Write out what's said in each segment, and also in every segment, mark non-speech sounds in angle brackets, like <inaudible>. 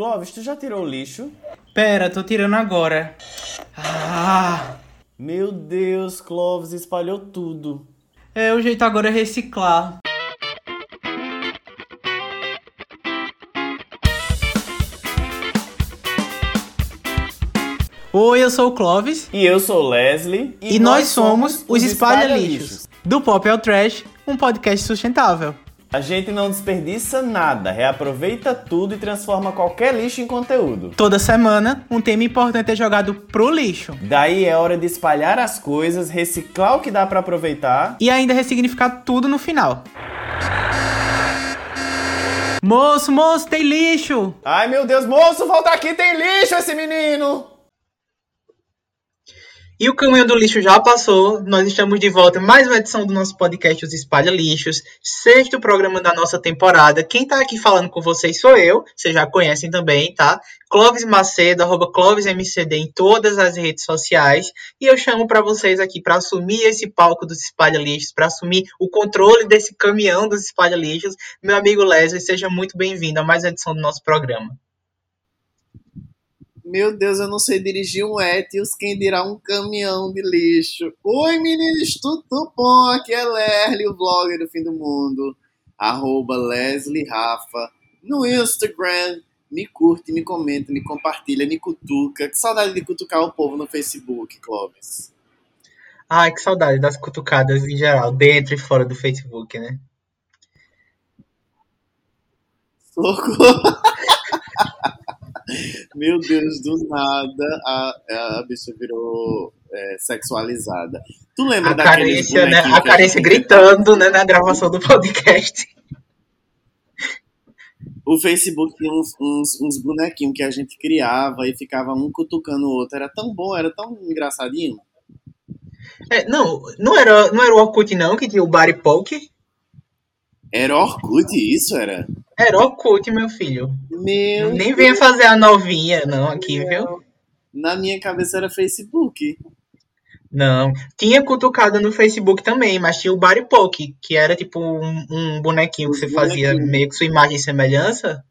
Clóvis, tu já tirou o lixo? Pera, tô tirando agora. Ah! Meu Deus, Clóvis espalhou tudo. É, o jeito agora é reciclar. Oi, eu sou o Clóvis. E eu sou o Leslie. E, nós, somos os Espalha Lixos. Do Pop ao Trash, um podcast sustentável. A gente não desperdiça nada, reaproveita tudo e transforma qualquer lixo em conteúdo. Toda semana, um tema importante é jogado pro lixo. Daí é hora de espalhar as coisas, reciclar o que dá pra aproveitar. E ainda ressignificar tudo no final. Moço, moço, tem lixo! Ai meu Deus, moço, volta aqui, tem lixo esse menino! E o caminho do lixo já passou. Nós estamos de volta mais uma edição do nosso podcast Os Espalha Lixos, sexto programa da nossa temporada. Quem tá aqui falando com vocês sou eu, vocês já conhecem também, tá? Clóvis Macedo, arroba ClóvisMCD em todas as redes sociais. E eu chamo para vocês aqui para assumir esse palco dos Espalha Lixos, para assumir o controle desse caminhão dos Espalha Lixos. Meu amigo Leslie, seja muito bem-vindo a mais uma edição do nosso programa. Meu Deus, eu não sei dirigir um Etios, quem dirá um caminhão de lixo. Oi, meninos, tudo bom? Aqui é Lerly, o vlogger do fim do mundo. Arroba Leslie Rafa. No Instagram, me curte, me comenta, me compartilha, me cutuca. Que saudade de cutucar o povo no Facebook, Clóvis. Ai, que saudade das cutucadas em geral, dentro e fora do Facebook, né? Socorro! <laughs> Meu Deus, do nada a, a bicha virou é, sexualizada. Tu lembra a carência, né? A carência gritando né, na gravação do podcast. O Facebook tinha uns, uns, uns, bonequinhos que a gente criava e ficava um cutucando o outro. Era tão bom, era tão engraçadinho. É, não, não era, não era o Orkut não, que tinha o Body Poke? Era Orkut isso, era? Era Orkut, meu filho. Meu Nem venha fazer a novinha, não, aqui, viu? Na minha cabeça era Facebook. Não, tinha cutucada no Facebook também, mas tinha o Body Poke, que era tipo um, um bonequinho que você fazia meio que sua imagem e semelhança.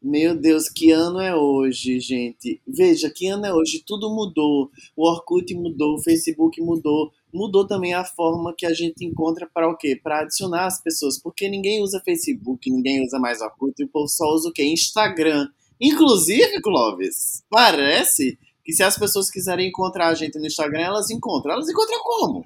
Meu Deus, que ano é hoje, gente? Veja, que ano é hoje? Tudo mudou. O Orkut mudou, o Facebook mudou mudou também a forma que a gente encontra para o quê? Para adicionar as pessoas, porque ninguém usa Facebook, ninguém usa mais Orkut, o povo só usa o quê? Instagram. Inclusive, Clóvis, parece que se as pessoas quiserem encontrar a gente no Instagram, elas encontram. Elas encontram como?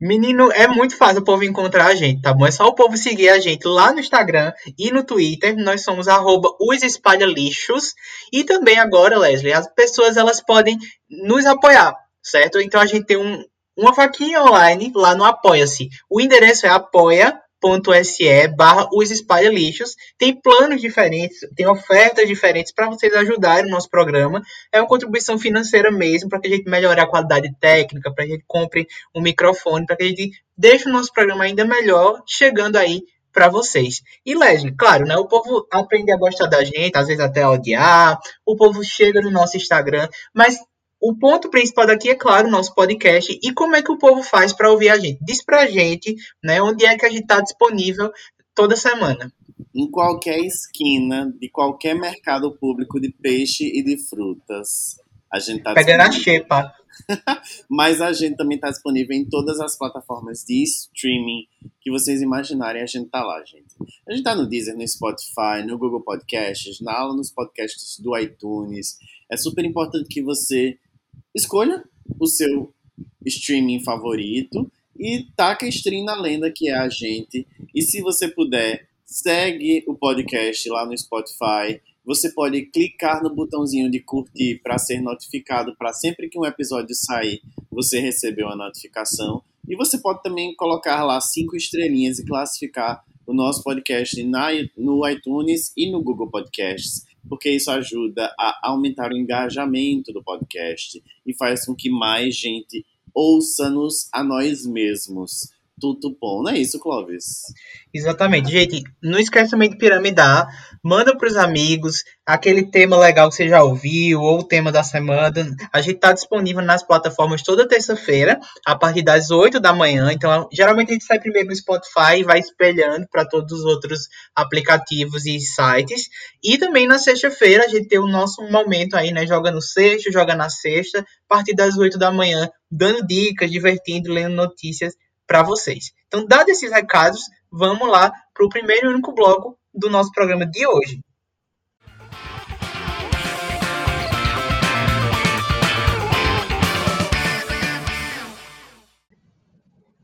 Menino, é muito fácil o povo encontrar a gente, tá bom? É só o povo seguir a gente lá no Instagram e no Twitter. Nós somos arroba os. E também agora, Leslie, as pessoas elas podem nos apoiar, certo? Então a gente tem um, uma vaquinha online lá no Apoia-se. O endereço é apoia.se barra os espalha lixos. Tem planos diferentes, tem ofertas diferentes para vocês ajudarem o nosso programa. É uma contribuição financeira mesmo, para que a gente melhore a qualidade técnica, para que a gente compre um microfone, para que a gente deixe o nosso programa ainda melhor, chegando aí para vocês. E Leslie, claro, né? O povo aprende a gostar da gente, às vezes até a odiar. O povo chega no nosso Instagram, mas o ponto principal daqui é, claro, o nosso podcast e como é que o povo faz para ouvir a gente. Diz pra gente, né, onde é que a gente está disponível toda semana. Em qualquer esquina de qualquer mercado público de peixe e de frutas. A gente tá Pegando a xepa. <laughs> Mas a gente também está disponível em todas as plataformas de streaming que vocês imaginarem, a gente tá lá, gente. A gente tá no Deezer, no Spotify, no Google Podcasts, na aula nos podcasts do iTunes. É super importante que você escolha o seu streaming favorito e taca stream na lenda que é a gente. E se você puder, segue o podcast lá no Spotify. Você pode clicar no botãozinho de curtir para ser notificado para sempre que um episódio sair, você receber uma notificação. E você pode também colocar lá cinco estrelinhas e classificar o nosso podcast na, no iTunes e no Google Podcasts porque isso ajuda a aumentar o engajamento do podcast e faz com que mais gente ouça-nos a nós mesmos. Tudo bom. Não é isso, Clóvis? Exatamente. Gente, não esquece também de piramidar. Manda para os amigos aquele tema legal que você já ouviu, ou o tema da semana. A gente está disponível nas plataformas toda terça-feira, a partir das 8 da manhã. Então, geralmente a gente sai primeiro no Spotify e vai espelhando para todos os outros aplicativos e sites. E também na sexta-feira a gente tem o nosso momento aí, né? Joga no sexto, joga na sexta, a partir das 8 da manhã, dando dicas, divertindo, lendo notícias para vocês. Então, dados esses recados, vamos lá para o primeiro e único bloco do nosso programa de hoje.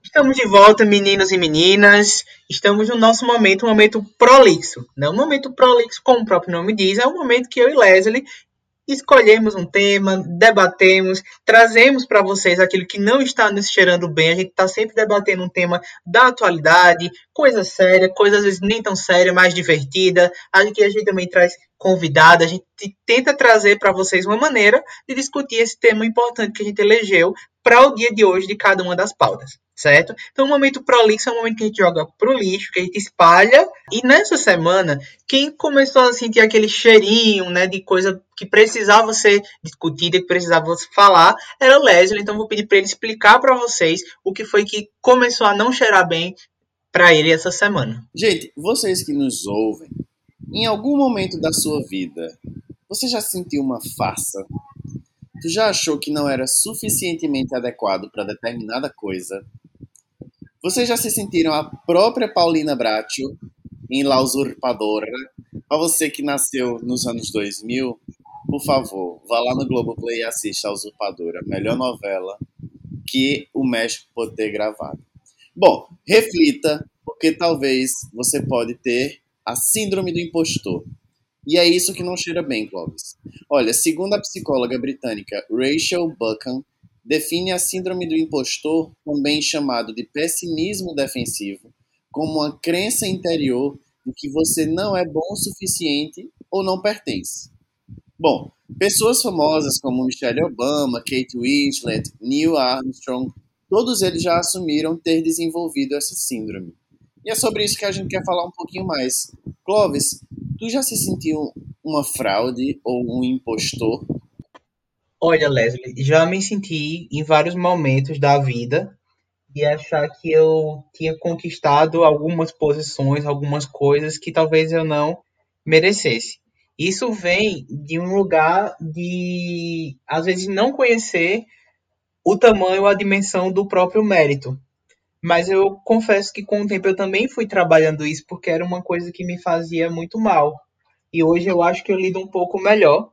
Estamos de volta, meninos e meninas. Estamos no nosso momento, um momento prolixo. Né? Um momento prolixo, como o próprio nome diz, é um momento que eu e Leslie escolhemos um tema, debatemos, trazemos para vocês aquilo que não está nos cheirando bem. A gente está sempre debatendo um tema da atualidade, coisa séria, coisa às vezes nem tão séria, mais divertida. Aqui a gente também traz convidada, a gente tenta trazer para vocês uma maneira de discutir esse tema importante que a gente elegeu para o dia de hoje de cada uma das pautas certo? Então, o momento prolixo é um momento que a gente joga pro lixo, que a gente espalha. E nessa semana, quem começou a sentir aquele cheirinho, né, de coisa que precisava ser discutida, que precisava falar, era o Leslie. Então, vou pedir para ele explicar para vocês o que foi que começou a não cheirar bem para ele essa semana. Gente, vocês que nos ouvem, em algum momento da sua vida, você já sentiu uma farsa? Tu já achou que não era suficientemente adequado para determinada coisa vocês já se sentiram a própria Paulina Bracho em La Usurpadora? Para você que nasceu nos anos 2000, por favor, vá lá no Globoplay e assista a Usurpadora, melhor novela que o México pode ter gravado. Bom, reflita, porque talvez você pode ter a síndrome do impostor. E é isso que não cheira bem, Clóvis. Olha, segundo a psicóloga britânica Rachel Buchan, define a síndrome do impostor, também chamado de pessimismo defensivo, como uma crença interior de que você não é bom o suficiente ou não pertence. Bom, pessoas famosas como Michelle Obama, Kate Winslet, Neil Armstrong, todos eles já assumiram ter desenvolvido essa síndrome. E é sobre isso que a gente quer falar um pouquinho mais. Clovis, tu já se sentiu uma fraude ou um impostor Olha, Leslie, já me senti em vários momentos da vida de achar que eu tinha conquistado algumas posições, algumas coisas que talvez eu não merecesse. Isso vem de um lugar de, às vezes, não conhecer o tamanho, a dimensão do próprio mérito. Mas eu confesso que com o tempo eu também fui trabalhando isso porque era uma coisa que me fazia muito mal. E hoje eu acho que eu lido um pouco melhor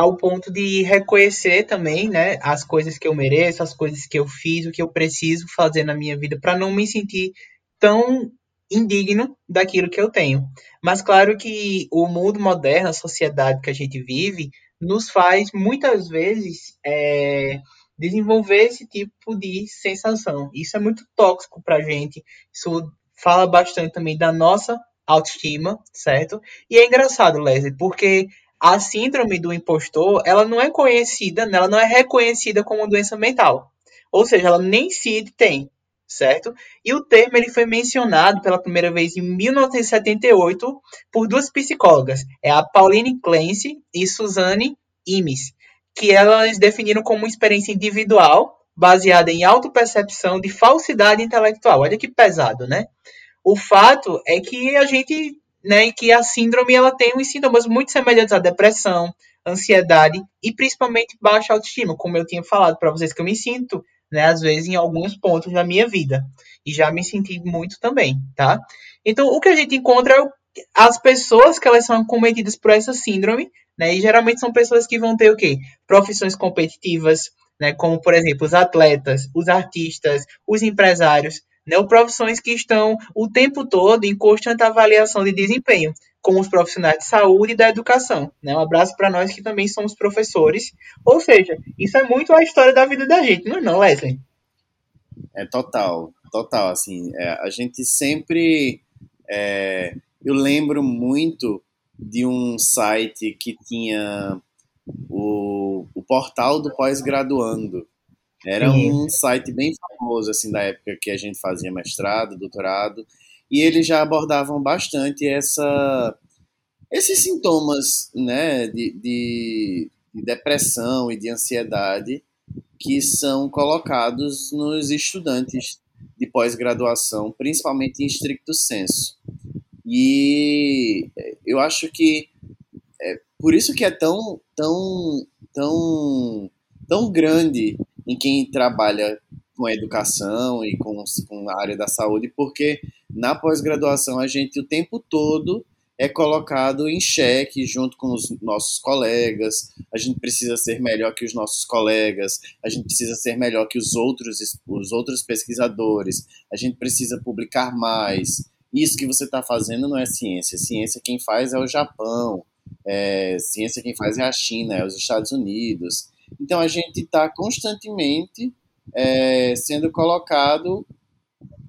ao ponto de reconhecer também, né, as coisas que eu mereço, as coisas que eu fiz, o que eu preciso fazer na minha vida para não me sentir tão indigno daquilo que eu tenho. Mas claro que o mundo moderno, a sociedade que a gente vive, nos faz muitas vezes é, desenvolver esse tipo de sensação. Isso é muito tóxico para a gente. Isso fala bastante também da nossa autoestima, certo? E é engraçado, Leslie, porque a síndrome do impostor, ela não é conhecida, ela não é reconhecida como doença mental. Ou seja, ela nem CID tem, certo? E o termo ele foi mencionado pela primeira vez em 1978 por duas psicólogas, é a Pauline Clancy e Suzanne Imes, que elas definiram como uma experiência individual baseada em autopercepção de falsidade intelectual. Olha que pesado, né? O fato é que a gente né, e que a síndrome ela tem uns sintomas muito semelhantes à depressão, ansiedade e principalmente baixa autoestima, como eu tinha falado para vocês que eu me sinto, né, às vezes em alguns pontos da minha vida e já me senti muito também, tá? Então o que a gente encontra é as pessoas que elas são cometidas por essa síndrome, né, e geralmente são pessoas que vão ter o quê? Profissões competitivas, né, como por exemplo os atletas, os artistas, os empresários, né, ou profissões que estão o tempo todo em constante avaliação de desempenho, como os profissionais de saúde e da educação. Né? Um abraço para nós que também somos professores. Ou seja, isso é muito a história da vida da gente, não é não, Wesley? É total, total. Assim, é, a gente sempre. É, eu lembro muito de um site que tinha o, o portal do pós-graduando. Era Sim. um site bem famoso assim da época que a gente fazia mestrado, doutorado, e eles já abordavam bastante essa esses sintomas, né, de, de, de depressão e de ansiedade que são colocados nos estudantes de pós-graduação, principalmente em estricto senso. E eu acho que é por isso que é tão, tão, tão, tão grande em quem trabalha com a educação e com, com a área da saúde, porque na pós-graduação a gente o tempo todo é colocado em xeque junto com os nossos colegas. A gente precisa ser melhor que os nossos colegas, a gente precisa ser melhor que os outros, os outros pesquisadores, a gente precisa publicar mais. Isso que você está fazendo não é ciência. Ciência quem faz é o Japão, é, ciência quem faz é a China, é os Estados Unidos. Então a gente está constantemente é, sendo colocado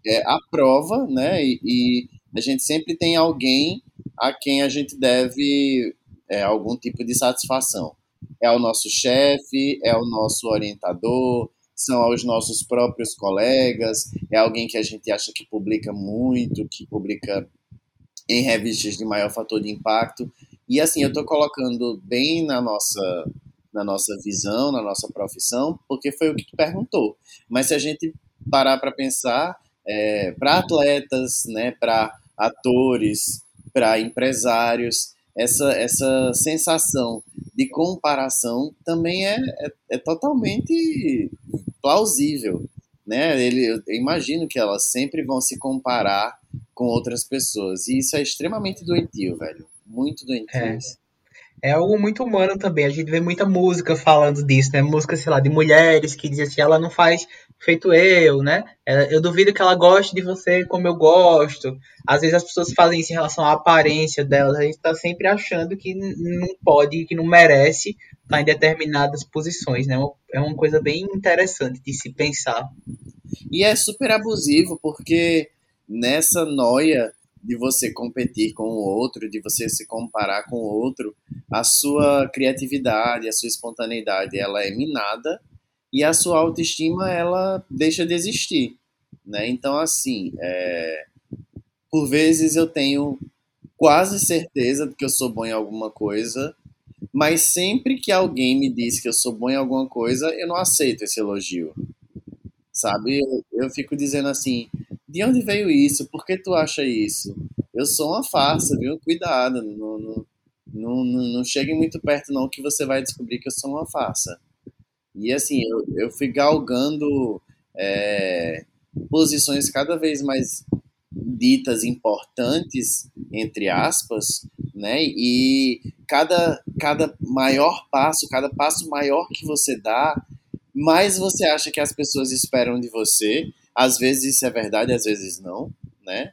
é, à prova, né? E, e, a gente sempre tem alguém a quem a gente deve é, algum tipo de satisfação. É o nosso chefe, é o nosso orientador, são os nossos próprios colegas, é alguém que a gente acha que publica muito, que publica em revistas de maior fator de impacto. E assim, eu estou colocando bem na nossa na nossa visão, na nossa profissão, porque foi o que tu perguntou. Mas se a gente parar para pensar, é, para atletas, né, para atores, para empresários, essa, essa sensação de comparação também é, é, é totalmente plausível. Né? Ele, eu imagino que elas sempre vão se comparar com outras pessoas. E isso é extremamente doentio, velho. Muito doentio. É é algo muito humano também. A gente vê muita música falando disso, né? Música, sei lá, de mulheres que dizem assim, ela não faz feito eu, né? É, eu duvido que ela goste de você como eu gosto. Às vezes as pessoas fazem isso em relação à aparência delas. A gente tá sempre achando que não pode, que não merece estar em determinadas posições, né? É uma coisa bem interessante de se pensar. E é super abusivo, porque nessa noia de você competir com o outro, de você se comparar com o outro, a sua criatividade, a sua espontaneidade, ela é minada e a sua autoestima, ela deixa de existir, né? Então, assim, é... por vezes eu tenho quase certeza de que eu sou bom em alguma coisa, mas sempre que alguém me diz que eu sou bom em alguma coisa, eu não aceito esse elogio, sabe? Eu, eu fico dizendo assim, de onde veio isso? Por que tu acha isso? Eu sou uma farsa, viu? Cuidado, não, não, não, não chegue muito perto não que você vai descobrir que eu sou uma farsa. E assim, eu, eu fui galgando é, posições cada vez mais ditas importantes, entre aspas, né? E cada, cada maior passo, cada passo maior que você dá, mais você acha que as pessoas esperam de você às vezes isso é verdade, às vezes não, né?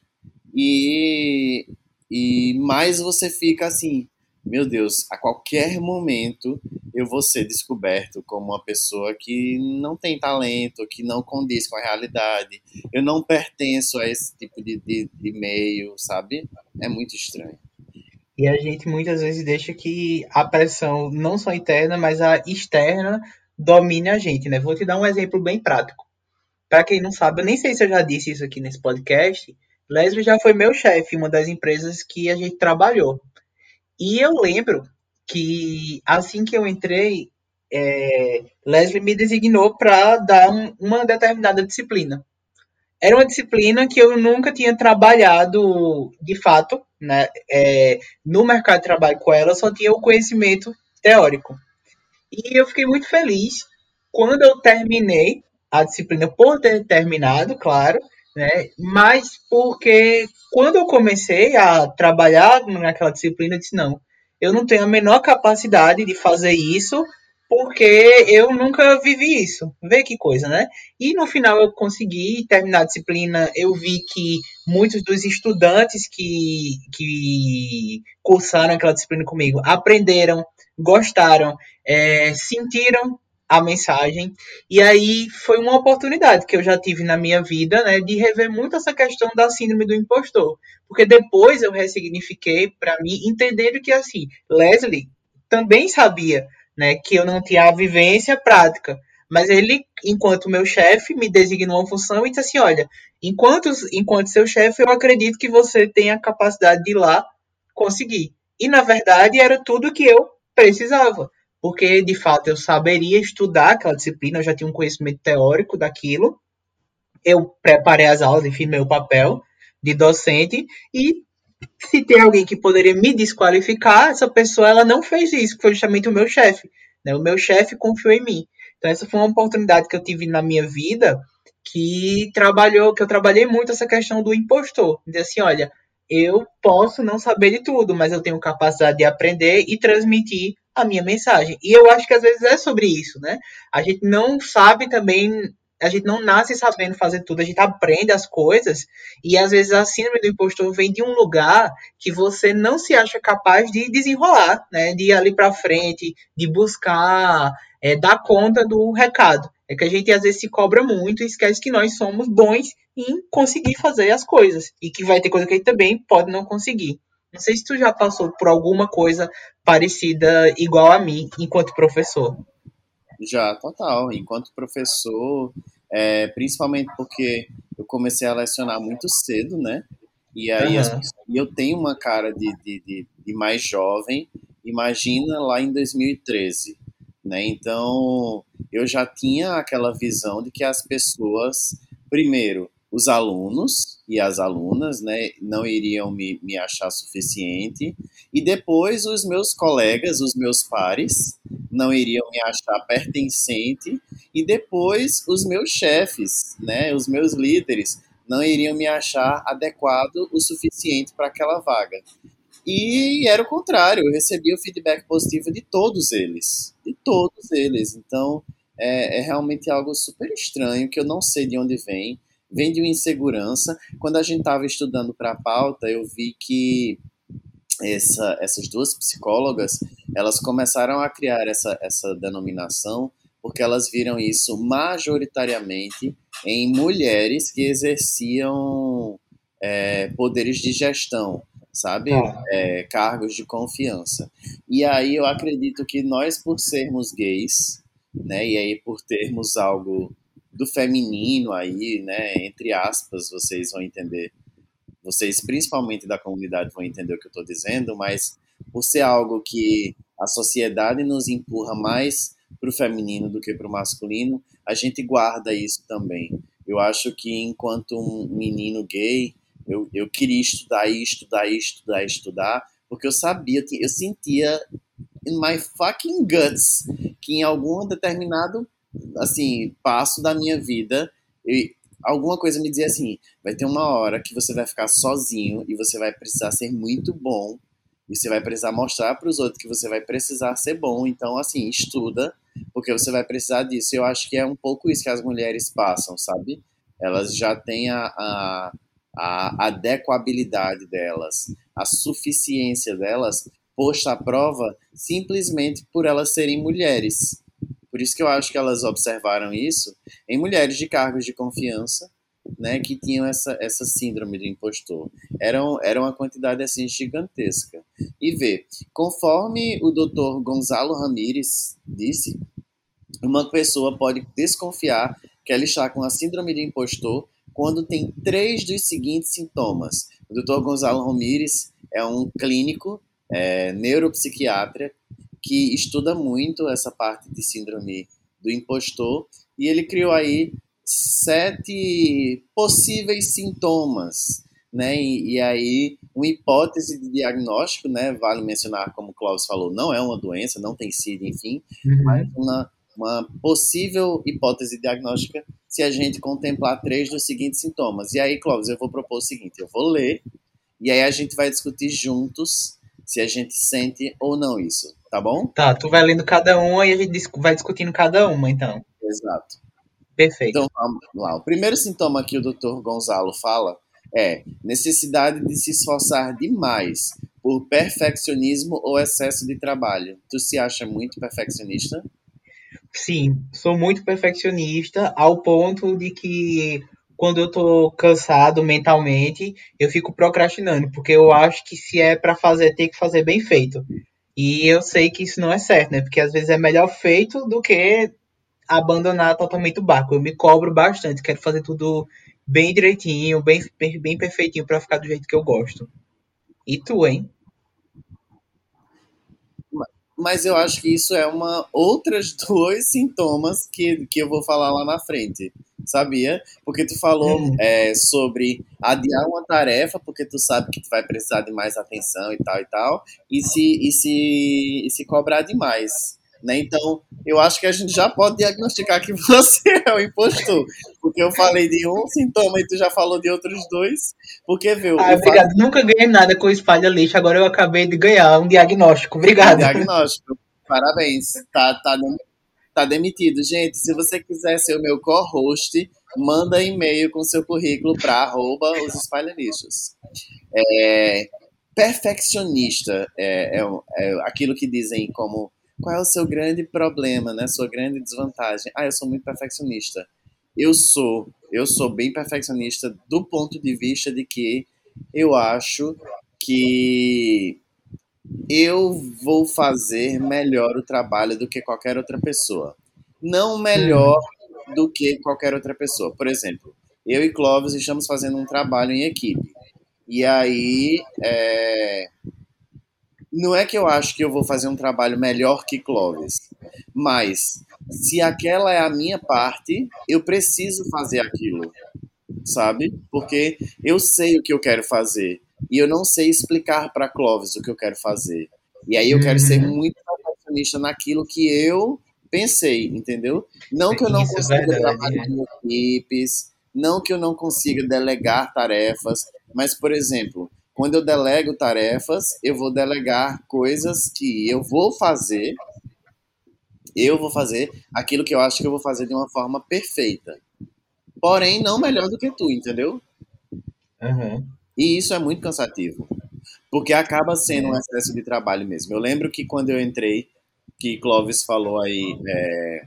E, e mais você fica assim, meu Deus, a qualquer momento eu vou ser descoberto como uma pessoa que não tem talento, que não condiz com a realidade. Eu não pertenço a esse tipo de, de, de meio, sabe? É muito estranho. E a gente muitas vezes deixa que a pressão, não só interna, mas a externa, domine a gente, né? Vou te dar um exemplo bem prático. Para quem não sabe, eu nem sei se eu já disse isso aqui nesse podcast. Leslie já foi meu chefe uma das empresas que a gente trabalhou. E eu lembro que assim que eu entrei, é, Leslie me designou para dar um, uma determinada disciplina. Era uma disciplina que eu nunca tinha trabalhado de fato né, é, no mercado de trabalho com ela, só tinha o conhecimento teórico. E eu fiquei muito feliz quando eu terminei a disciplina por ter terminado, claro, né? Mas porque quando eu comecei a trabalhar naquela disciplina, eu disse, não, eu não tenho a menor capacidade de fazer isso porque eu nunca vivi isso. Vê que coisa, né? E no final eu consegui terminar a disciplina. Eu vi que muitos dos estudantes que, que cursaram aquela disciplina comigo aprenderam, gostaram, é, sentiram a mensagem. E aí foi uma oportunidade que eu já tive na minha vida, né, de rever muito essa questão da síndrome do impostor. Porque depois eu ressignifiquei para mim, entendendo que assim, Leslie também sabia, né, que eu não tinha a vivência prática, Mas ele, enquanto meu chefe, me designou uma função e disse assim: olha, enquanto, enquanto seu chefe, eu acredito que você tem a capacidade de ir lá conseguir. E na verdade era tudo que eu precisava, porque de fato eu saberia estudar aquela disciplina, eu já tinha um conhecimento teórico daquilo. Eu preparei as aulas e fiz meu papel de docente e se tem alguém que poderia me desqualificar, essa pessoa ela não fez isso, que foi justamente o meu chefe. Né? O meu chefe confiou em mim. Então essa foi uma oportunidade que eu tive na minha vida que trabalhou, que eu trabalhei muito essa questão do impostor. Dizer assim, olha, eu posso não saber de tudo, mas eu tenho capacidade de aprender e transmitir a minha mensagem. E eu acho que às vezes é sobre isso, né? A gente não sabe também a gente não nasce sabendo fazer tudo, a gente aprende as coisas e às vezes a síndrome do impostor vem de um lugar que você não se acha capaz de desenrolar, né? De ir ali para frente, de buscar é, dar conta do recado. É que a gente às vezes se cobra muito e esquece que nós somos bons em conseguir fazer as coisas e que vai ter coisa que a gente também pode não conseguir. Não sei se tu já passou por alguma coisa parecida igual a mim enquanto professor. Já, total. Enquanto professor, é, principalmente porque eu comecei a lecionar muito cedo, né? E aí uhum. as, eu tenho uma cara de, de, de, de, mais jovem. Imagina lá em 2013, né? Então eu já tinha aquela visão de que as pessoas, primeiro, os alunos e as alunas, né, não iriam me, me achar suficiente, e depois os meus colegas, os meus pares, não iriam me achar pertencente, e depois os meus chefes, né, os meus líderes, não iriam me achar adequado o suficiente para aquela vaga. E era o contrário, eu recebia o feedback positivo de todos eles, de todos eles. Então, é, é realmente algo super estranho que eu não sei de onde vem vem de uma insegurança. Quando a gente estava estudando para a pauta, eu vi que essa, essas duas psicólogas elas começaram a criar essa, essa denominação porque elas viram isso majoritariamente em mulheres que exerciam é, poderes de gestão, sabe? Ah. É, cargos de confiança. E aí eu acredito que nós, por sermos gays, né, e aí por termos algo do feminino aí, né, entre aspas, vocês vão entender, vocês principalmente da comunidade vão entender o que eu estou dizendo, mas por ser algo que a sociedade nos empurra mais para o feminino do que para o masculino, a gente guarda isso também. Eu acho que enquanto um menino gay, eu, eu queria estudar estudar estudar estudar, porque eu sabia, eu sentia in my fucking guts que em algum determinado assim, passo da minha vida e alguma coisa me dizia assim, vai ter uma hora que você vai ficar sozinho e você vai precisar ser muito bom e você vai precisar mostrar para os outros que você vai precisar ser bom. Então, assim, estuda, porque você vai precisar disso. Eu acho que é um pouco isso que as mulheres passam, sabe? Elas já têm a, a, a adequabilidade delas, a suficiência delas posta à prova simplesmente por elas serem mulheres. Por isso que eu acho que elas observaram isso em mulheres de cargos de confiança, né, que tinham essa, essa síndrome do impostor. Era, era uma quantidade assim gigantesca. E vê, conforme o doutor Gonzalo Ramírez disse, uma pessoa pode desconfiar que ela está com a síndrome do impostor quando tem três dos seguintes sintomas. O doutor Gonzalo Ramírez é um clínico, é, neuropsiquiatra, que estuda muito essa parte de síndrome do impostor e ele criou aí sete possíveis sintomas, né? E, e, aí uma hipótese de diagnóstico, né? Vale mencionar, como o Clóvis falou, não é uma doença, não tem sido, enfim, uhum. mas uma, uma possível hipótese diagnóstica se a gente contemplar três dos seguintes sintomas. E aí, Clóvis, eu vou propor o seguinte: eu vou ler e aí a gente vai discutir juntos se a gente sente ou não isso, tá bom? Tá, tu vai lendo cada uma e a gente vai discutindo cada uma, então. Exato. Perfeito. Então vamos lá. O primeiro sintoma que o Dr. Gonzalo fala é necessidade de se esforçar demais por perfeccionismo ou excesso de trabalho. Tu se acha muito perfeccionista? Sim, sou muito perfeccionista ao ponto de que quando eu tô cansado mentalmente, eu fico procrastinando, porque eu acho que se é para fazer, tem que fazer bem feito. E eu sei que isso não é certo, né? Porque às vezes é melhor feito do que abandonar totalmente o barco. Eu me cobro bastante, quero fazer tudo bem direitinho, bem, bem, perfeitinho para ficar do jeito que eu gosto. E tu, hein? Mas eu acho que isso é uma outras <laughs> dois sintomas que, que eu vou falar lá na frente. Sabia? Porque tu falou uhum. é, sobre adiar uma tarefa porque tu sabe que tu vai precisar de mais atenção e tal e tal, e se, e se, e se cobrar demais. Né? Então, eu acho que a gente já pode diagnosticar que <laughs> você é o impostor. Porque eu falei de um sintoma e tu já falou de outros dois. Porque, viu? Ah, obrigado. Fato... Nunca ganhei nada com espalha lixo. Agora eu acabei de ganhar um diagnóstico. Obrigado. Um diagnóstico. Parabéns. Tá, tá, tá demitido. Gente, se você quiser ser o meu co-host, manda e-mail com seu currículo para arroba os espalha-lixos. É, perfeccionista é, é, é aquilo que dizem como qual é o seu grande problema, né? Sua grande desvantagem? Ah, eu sou muito perfeccionista. Eu sou, eu sou bem perfeccionista do ponto de vista de que eu acho que eu vou fazer melhor o trabalho do que qualquer outra pessoa. Não melhor do que qualquer outra pessoa. Por exemplo, eu e Clóvis estamos fazendo um trabalho em equipe. E aí, é, não é que eu acho que eu vou fazer um trabalho melhor que Clovis, mas se aquela é a minha parte, eu preciso fazer aquilo, sabe? Porque eu sei o que eu quero fazer e eu não sei explicar para Clovis o que eu quero fazer. E aí eu quero ser uhum. muito perfeccionista naquilo que eu pensei, entendeu? Não que eu não é consiga é trabalhar em equipes, não que eu não consiga delegar tarefas, mas, por exemplo, quando eu delego tarefas, eu vou delegar coisas que eu vou fazer. Eu vou fazer aquilo que eu acho que eu vou fazer de uma forma perfeita. Porém, não melhor do que tu, entendeu? Uhum. E isso é muito cansativo. Porque acaba sendo um excesso de trabalho mesmo. Eu lembro que quando eu entrei, que Clovis falou aí é,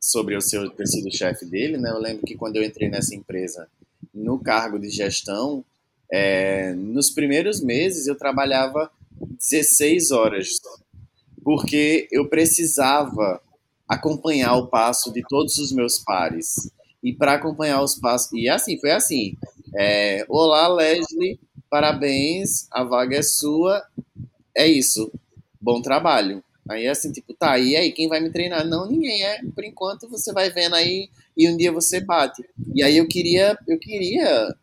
sobre o seu ter sido chefe dele, né? Eu lembro que quando eu entrei nessa empresa, no cargo de gestão, é, nos primeiros meses eu trabalhava 16 horas, porque eu precisava acompanhar o passo de todos os meus pares. E para acompanhar os passos. E assim, foi assim. É, Olá, Leslie, parabéns, a vaga é sua. É isso. Bom trabalho. Aí assim, tipo, tá, e aí, quem vai me treinar? Não, ninguém é. Por enquanto você vai vendo aí e um dia você bate. E aí eu queria, eu queria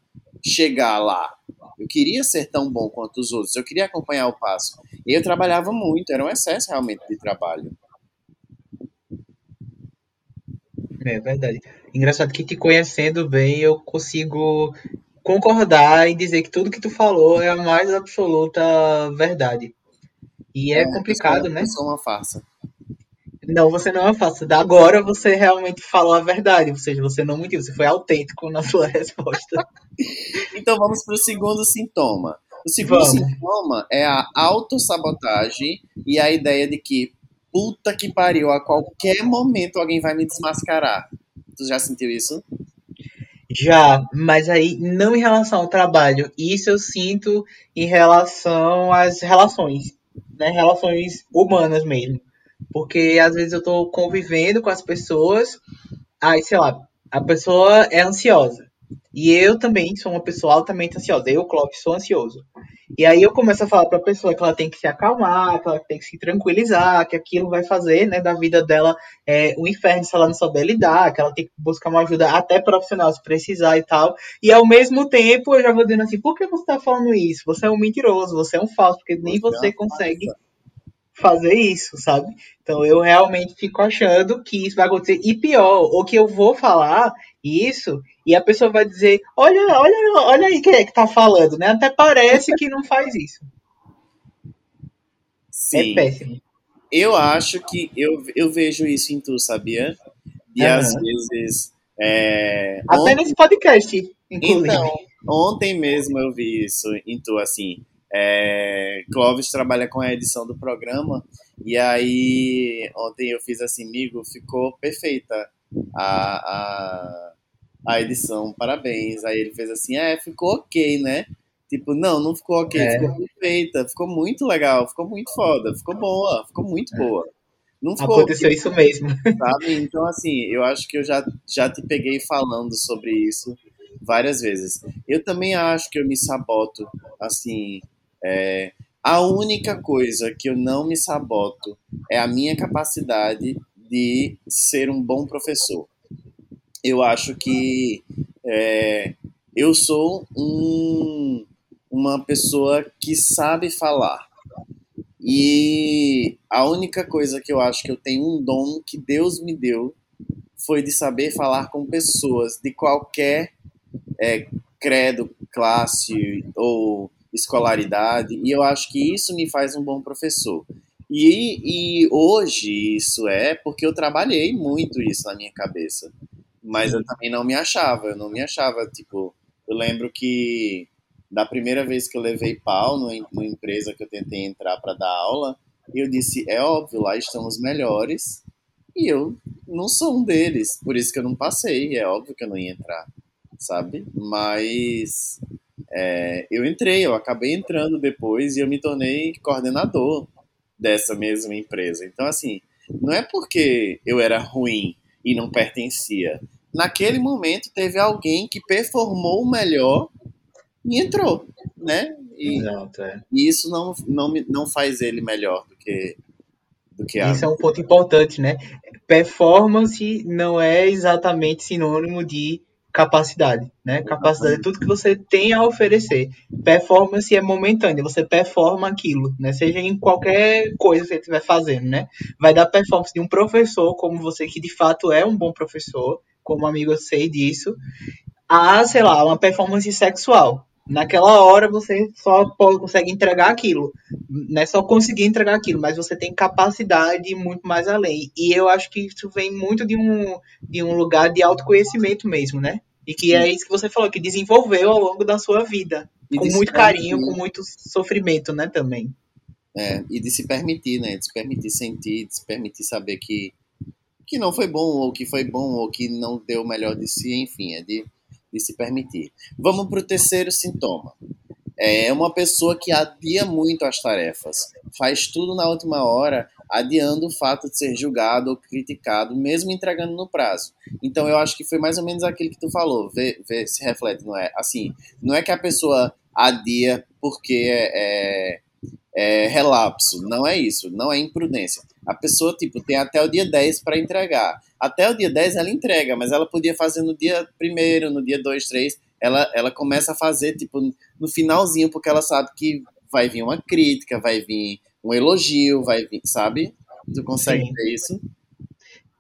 chegar lá. Eu queria ser tão bom quanto os outros, eu queria acompanhar o passo. E eu trabalhava muito, era um excesso realmente de trabalho. É verdade. Engraçado que te conhecendo bem, eu consigo concordar e dizer que tudo que tu falou é a mais absoluta verdade. E é, é complicado, eu sou, né? Eu sou uma farsa. Não, você não é fácil. Agora você realmente falou a verdade, ou seja, você não mentiu, você foi autêntico na sua <laughs> resposta. então vamos para o segundo sintoma. O segundo vamos. sintoma é a autossabotagem e a ideia de que, puta que pariu, a qualquer momento alguém vai me desmascarar. Tu já sentiu isso? Já, mas aí não em relação ao trabalho. Isso eu sinto em relação às relações, né? Relações humanas mesmo. Porque às vezes eu tô convivendo com as pessoas, aí, sei lá, a pessoa é ansiosa. E eu também sou uma pessoa altamente ansiosa. Eu, Clóvis, sou ansioso. E aí eu começo a falar para a pessoa que ela tem que se acalmar, que ela tem que se tranquilizar, que aquilo vai fazer, né, da vida dela é, um inferno se ela não souber lidar, que ela tem que buscar uma ajuda até profissional se precisar e tal. E ao mesmo tempo eu já vou dizendo assim, por que você está falando isso? Você é um mentiroso, você é um falso, porque nem você consegue fazer isso, sabe? Então eu realmente fico achando que isso vai acontecer. E pior, ou que eu vou falar isso e a pessoa vai dizer: olha, olha, olha aí quem é que tá falando, né? Até parece que não faz isso. Sim. É péssimo. Eu acho que eu, eu vejo isso em tu, sabia? E uhum. às vezes. É, Até ontem... nesse podcast, inclusive. Então, ontem mesmo eu vi isso em tu, assim. É, Clóvis trabalha com a edição do programa e aí ontem eu fiz assim, amigo, ficou perfeita a, a, a edição, parabéns. Aí ele fez assim, é, ficou ok, né? Tipo, não, não ficou ok, é. ficou perfeita, ficou muito legal, ficou muito foda, ficou boa, ficou muito é. boa. Não ficou, Aconteceu isso mesmo. sabe? Então, assim, eu acho que eu já, já te peguei falando sobre isso várias vezes. Eu também acho que eu me saboto, assim, é, a única coisa que eu não me saboto é a minha capacidade de ser um bom professor. Eu acho que é, eu sou um, uma pessoa que sabe falar. E a única coisa que eu acho que eu tenho um dom que Deus me deu foi de saber falar com pessoas de qualquer é, credo, classe ou escolaridade, e eu acho que isso me faz um bom professor. E, e hoje isso é porque eu trabalhei muito isso na minha cabeça. Mas eu também não me achava, eu não me achava, tipo, eu lembro que da primeira vez que eu levei pau numa empresa que eu tentei entrar para dar aula, eu disse, é óbvio, lá estão os melhores, e eu não sou um deles, por isso que eu não passei, é óbvio que eu não ia entrar, sabe? Mas é, eu entrei, eu acabei entrando depois e eu me tornei coordenador dessa mesma empresa. Então, assim, não é porque eu era ruim e não pertencia. Naquele momento teve alguém que performou melhor e entrou, né? E, Exato, é. e isso não, não, não faz ele melhor do que, do que a. Isso é um ponto importante, né? Performance não é exatamente sinônimo de capacidade, né? Capacidade é tudo que você tem a oferecer. Performance é momentânea, você performa aquilo, né? Seja em qualquer coisa que você estiver fazendo, né? Vai dar performance de um professor, como você que de fato é um bom professor, como amigo eu sei disso, a, sei lá, uma performance sexual. Naquela hora você só pode, consegue entregar aquilo. Não é só conseguir entregar aquilo, mas você tem capacidade muito mais além. E eu acho que isso vem muito de um, de um lugar de autoconhecimento mesmo, né? E que é isso que você falou, que desenvolveu ao longo da sua vida. E com muito carinho, com muito sofrimento, né, também. É, e de se permitir, né? De se permitir sentir, de se permitir saber que, que não foi bom, ou que foi bom, ou que não deu o melhor de si, enfim, é de, de se permitir. Vamos para o terceiro sintoma. É uma pessoa que adia muito as tarefas, faz tudo na última hora, adiando o fato de ser julgado ou criticado, mesmo entregando no prazo. Então eu acho que foi mais ou menos aquilo que tu falou, vê, vê se reflete, não é? Assim, não é que a pessoa adia porque é, é relapso. Não é isso, não é imprudência. A pessoa, tipo, tem até o dia 10 para entregar. Até o dia 10 ela entrega, mas ela podia fazer no dia primeiro, no dia 2, 3. Ela, ela começa a fazer, tipo, no finalzinho, porque ela sabe que vai vir uma crítica, vai vir um elogio, vai vir, sabe? Tu consegue Sim. ver isso?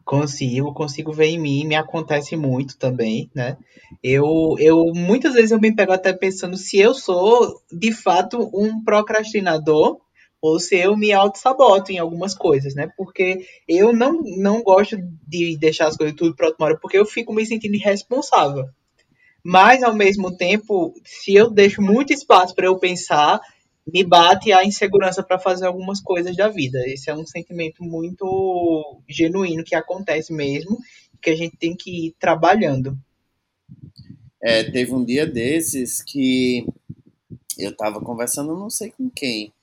Consigo, consigo ver em mim, me acontece muito também, né? Eu, eu muitas vezes eu me pego até pensando se eu sou de fato um procrastinador ou se eu me auto-saboto em algumas coisas, né? Porque eu não, não gosto de deixar as coisas tudo para última hora, porque eu fico me sentindo irresponsável. Mas, ao mesmo tempo, se eu deixo muito espaço para eu pensar, me bate a insegurança para fazer algumas coisas da vida. Esse é um sentimento muito genuíno que acontece mesmo, que a gente tem que ir trabalhando. É, teve um dia desses que eu tava conversando, não sei com quem,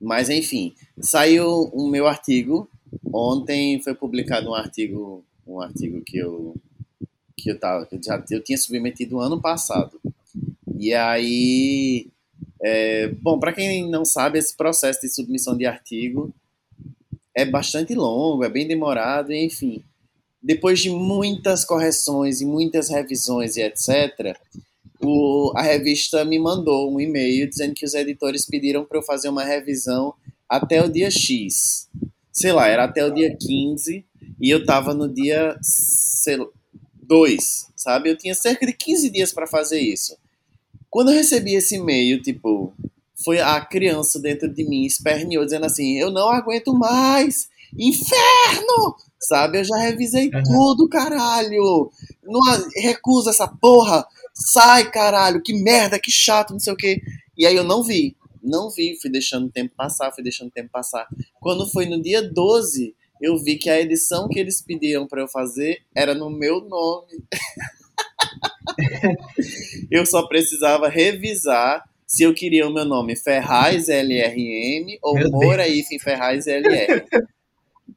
mas enfim, saiu o meu artigo. Ontem foi publicado um artigo, um artigo que eu que eu tava, que eu já eu tinha submetido ano passado. E aí, é, bom, para quem não sabe, esse processo de submissão de artigo é bastante longo, é bem demorado, enfim. Depois de muitas correções e muitas revisões e etc., o, a revista me mandou um e-mail dizendo que os editores pediram para eu fazer uma revisão até o dia X. Sei lá, era até o dia 15 e eu tava no dia sei 2, sabe? Eu tinha cerca de 15 dias para fazer isso. Quando eu recebi esse e-mail, tipo, foi a criança dentro de mim esperneou dizendo assim: "Eu não aguento mais! Inferno!" Sabe? Eu já revisei Uhum. tudo, caralho. Não recusa essa porra. Sai, caralho. Que merda, que chato, não sei o quê. E aí eu não vi. Não vi, fui deixando o tempo passar, fui deixando o tempo passar. Quando foi no dia 12, eu vi que a edição que eles pediam pra eu fazer era no meu nome. <laughs> eu só precisava revisar se eu queria o meu nome Ferraz LRM ou Meu Moura Hífen Ferraz LR.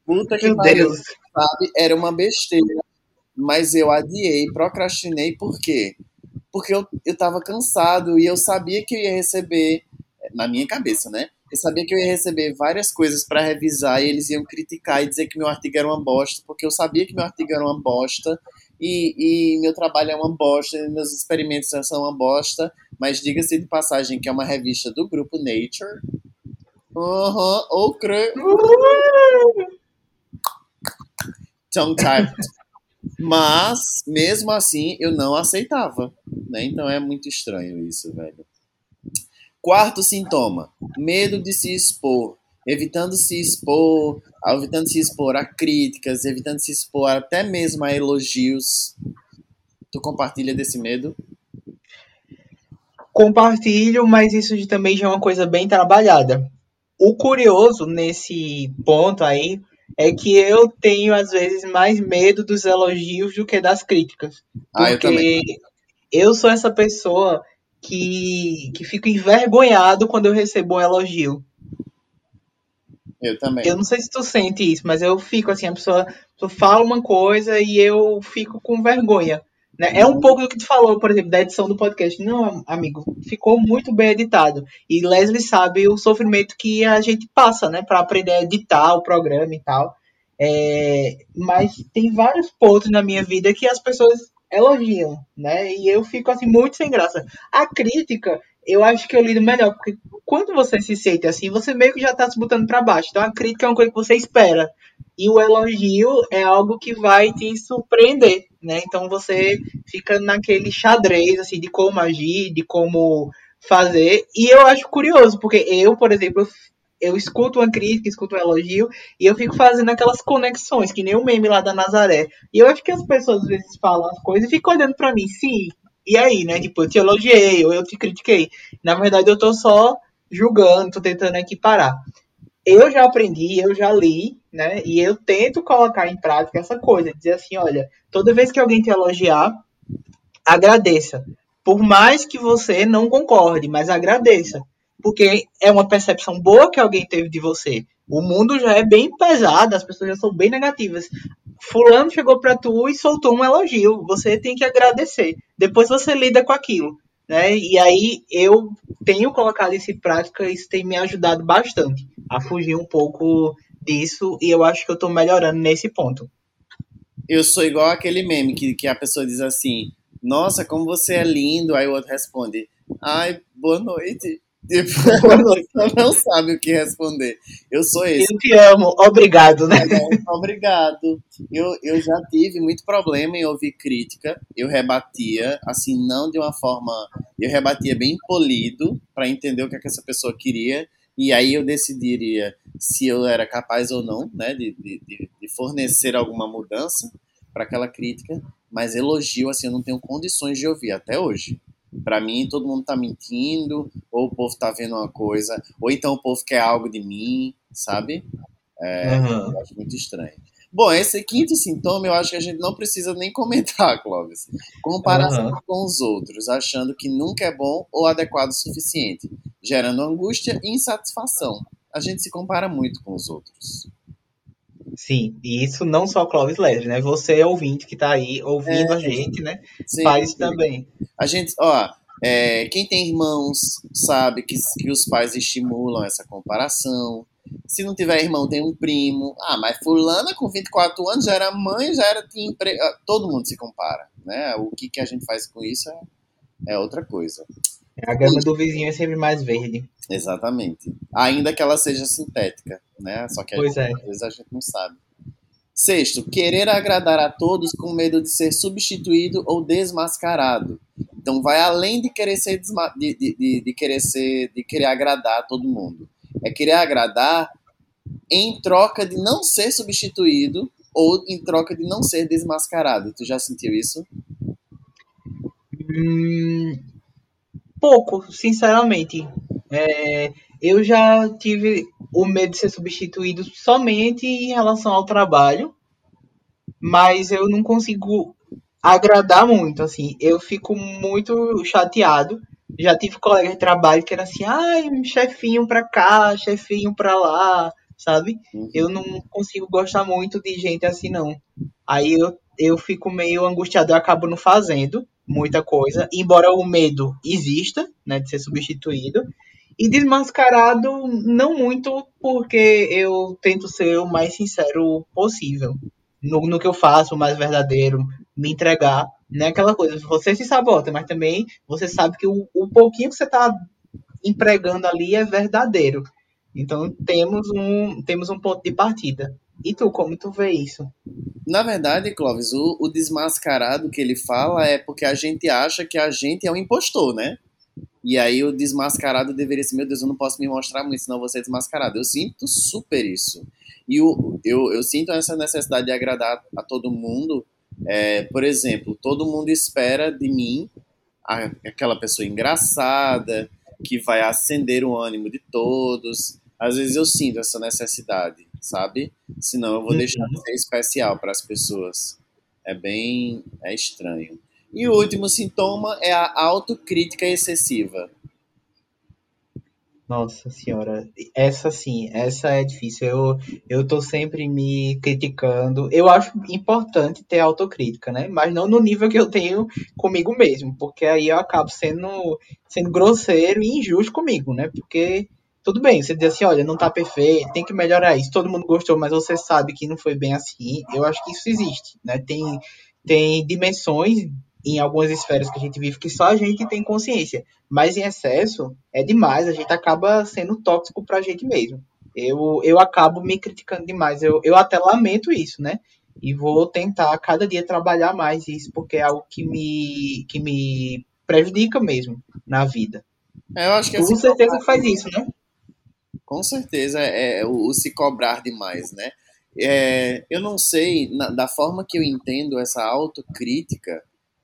Puta que pariu, Deus. sabe? Era uma besteira. Mas eu adiei, procrastinei, por quê? Porque eu, eu tava cansado e eu sabia que eu ia receber, na minha cabeça, né? Eu sabia que eu ia receber várias coisas para revisar e eles iam criticar e dizer que meu artigo era uma bosta, porque eu sabia que meu artigo era uma bosta e, e meu trabalho é uma bosta, e meus experimentos são uma bosta, mas diga-se de passagem que é uma revista do grupo Nature. Aham, ou cre... tongue tied. Mas, mesmo assim, eu não aceitava. Né? Então é muito estranho isso, velho. Quarto sintoma: medo de se expor. Evitando se expor, evitando se expor a críticas, evitando se expor até mesmo a elogios. Tu compartilha desse medo? Compartilho, mas isso também já é uma coisa bem trabalhada. O curioso nesse ponto aí é que eu tenho, às vezes, mais medo dos elogios do que das críticas. Ah, eu. Porque eu sou essa pessoa que, que fica envergonhado quando eu recebo um elogio. Eu também. Eu não sei se tu sente isso, mas eu fico assim, a pessoa, a pessoa fala uma coisa e eu fico com vergonha. Né? É um pouco do que tu falou, por exemplo, da edição do podcast. Não, amigo, ficou muito bem editado. E Leslie sabe o sofrimento que a gente passa, né, para aprender a editar o programa e tal. É, mas tem vários pontos na minha vida que as pessoas elogiam, né? E eu fico assim muito sem graça. A crítica, eu acho que eu lido melhor, porque quando você se sente assim, você meio que já tá se botando para baixo. Então a crítica é uma coisa que você espera. E o elogio é algo que vai te surpreender, né? Então você fica naquele xadrez assim de como agir, de como fazer. E eu acho curioso, porque eu, por exemplo, eu escuto uma crítica, escuto um elogio, e eu fico fazendo aquelas conexões, que nem o meme lá da Nazaré. E eu acho que as pessoas às vezes falam as coisas e ficam olhando para mim, sim, e aí, né? Tipo, eu te elogiei, ou eu te critiquei. Na verdade, eu tô só julgando, tô tentando equiparar. Eu já aprendi, eu já li, né? E eu tento colocar em prática essa coisa, dizer assim, olha, toda vez que alguém te elogiar, agradeça. Por mais que você não concorde, mas agradeça porque é uma percepção boa que alguém teve de você. O mundo já é bem pesado, as pessoas já são bem negativas. Fulano chegou para tu e soltou um elogio, você tem que agradecer. Depois você lida com aquilo, né? E aí eu tenho colocado isso em prática, isso tem me ajudado bastante a fugir um pouco disso e eu acho que eu tô melhorando nesse ponto. Eu sou igual aquele meme que, que a pessoa diz assim: Nossa, como você é lindo. Aí o outro responde: Ai, boa noite. Tipo, você não sabe o que responder. Eu sou esse. Eu te amo, obrigado, né? Obrigado. Eu, eu já tive muito problema em ouvir crítica. Eu rebatia, assim, não de uma forma. Eu rebatia bem polido para entender o que, é que essa pessoa queria. E aí eu decidiria se eu era capaz ou não, né, de, de, de fornecer alguma mudança para aquela crítica. Mas elogio, assim, eu não tenho condições de ouvir até hoje. Para mim, todo mundo tá mentindo, ou o povo tá vendo uma coisa, ou então o povo quer algo de mim, sabe? É, Uhum. Eu acho muito estranho. Bom, esse quinto sintoma eu acho que a gente não precisa nem comentar, <laughs> Clóvis. Comparação Uhum. com os outros, achando que nunca é bom ou adequado o suficiente, gerando angústia e insatisfação. A gente se compara muito com os outros. Sim, e isso não só Clóvis Leslie, né? Você ouvinte que tá aí ouvindo É. a gente, né? Sim, Faz também. A gente, ó, é, quem tem irmãos sabe que, que os pais estimulam essa comparação. Se não tiver irmão, tem um primo. Ah, mas fulana com 24 anos já era mãe, já era tinha empre... ah, Todo mundo se compara, né? O que, que a gente faz com isso é, é outra coisa. A grama do vizinho é sempre mais verde. Exatamente. Ainda que ela seja sintética, né? Só que Pois é. às vezes a gente não sabe. Sexto, querer agradar a todos com medo de ser substituído ou desmascarado. Então vai além de querer ser desma- de, de, de, de querer ser de querer agradar a todo mundo. É querer agradar em troca de não ser substituído ou em troca de não ser desmascarado. Tu já sentiu isso? Hum, pouco, sinceramente. É, eu já tive o medo de ser substituído somente em relação ao trabalho, mas eu não consigo agradar muito, assim. Eu fico muito chateado. Já tive colega de trabalho que era assim, ai, chefinho pra cá, chefinho pra lá, sabe? Uhum. Eu não consigo gostar muito de gente assim, não. Aí eu, eu fico meio angustiado, eu acabo não fazendo muita coisa, embora o medo exista, né, de ser substituído. E desmascarado, não muito, porque eu tento ser o mais sincero possível. No, no que eu faço, o mais verdadeiro, me entregar. Não é aquela coisa, você se sabota, mas também você sabe que o, o pouquinho que você está empregando ali é verdadeiro. Então temos um, temos um ponto de partida. E tu, como tu vê isso? Na verdade, Clóvis, o, o desmascarado que ele fala é porque a gente acha que a gente é um impostor, né? E aí o desmascarado deveria ser, meu Deus, eu não posso me mostrar muito, senão vou ser desmascarado. Eu sinto super isso. E o, eu, eu sinto essa necessidade de agradar a todo mundo. É, por exemplo, todo mundo espera de mim a, aquela pessoa engraçada, que vai acender o ânimo de todos. Às vezes eu sinto essa necessidade, sabe? Senão eu vou deixar de ser especial para as pessoas. É bem é estranho. E o último sintoma é a autocrítica excessiva. Nossa senhora, essa sim, essa é difícil. Eu, eu tô sempre me criticando. Eu acho importante ter autocrítica, né? Mas não no nível que eu tenho comigo mesmo, porque aí eu acabo sendo, sendo grosseiro e injusto comigo, né? Porque tudo bem, você diz assim, olha, não tá perfeito, tem que melhorar isso. Todo mundo gostou, mas você sabe que não foi bem assim. Eu acho que isso existe, né? Tem, tem dimensões em algumas esferas que a gente vive que só a gente tem consciência. Mas em excesso é demais, a gente acaba sendo tóxico pra gente mesmo. Eu, eu acabo me criticando demais. Eu, eu até lamento isso, né? E vou tentar cada dia trabalhar mais isso, porque é algo que me, que me prejudica mesmo na vida. É, eu acho que Com certeza que faz isso, né? Com certeza é, é o, o, se cobrar demais, né? É, eu não sei, na, da forma que eu entendo essa autocrítica,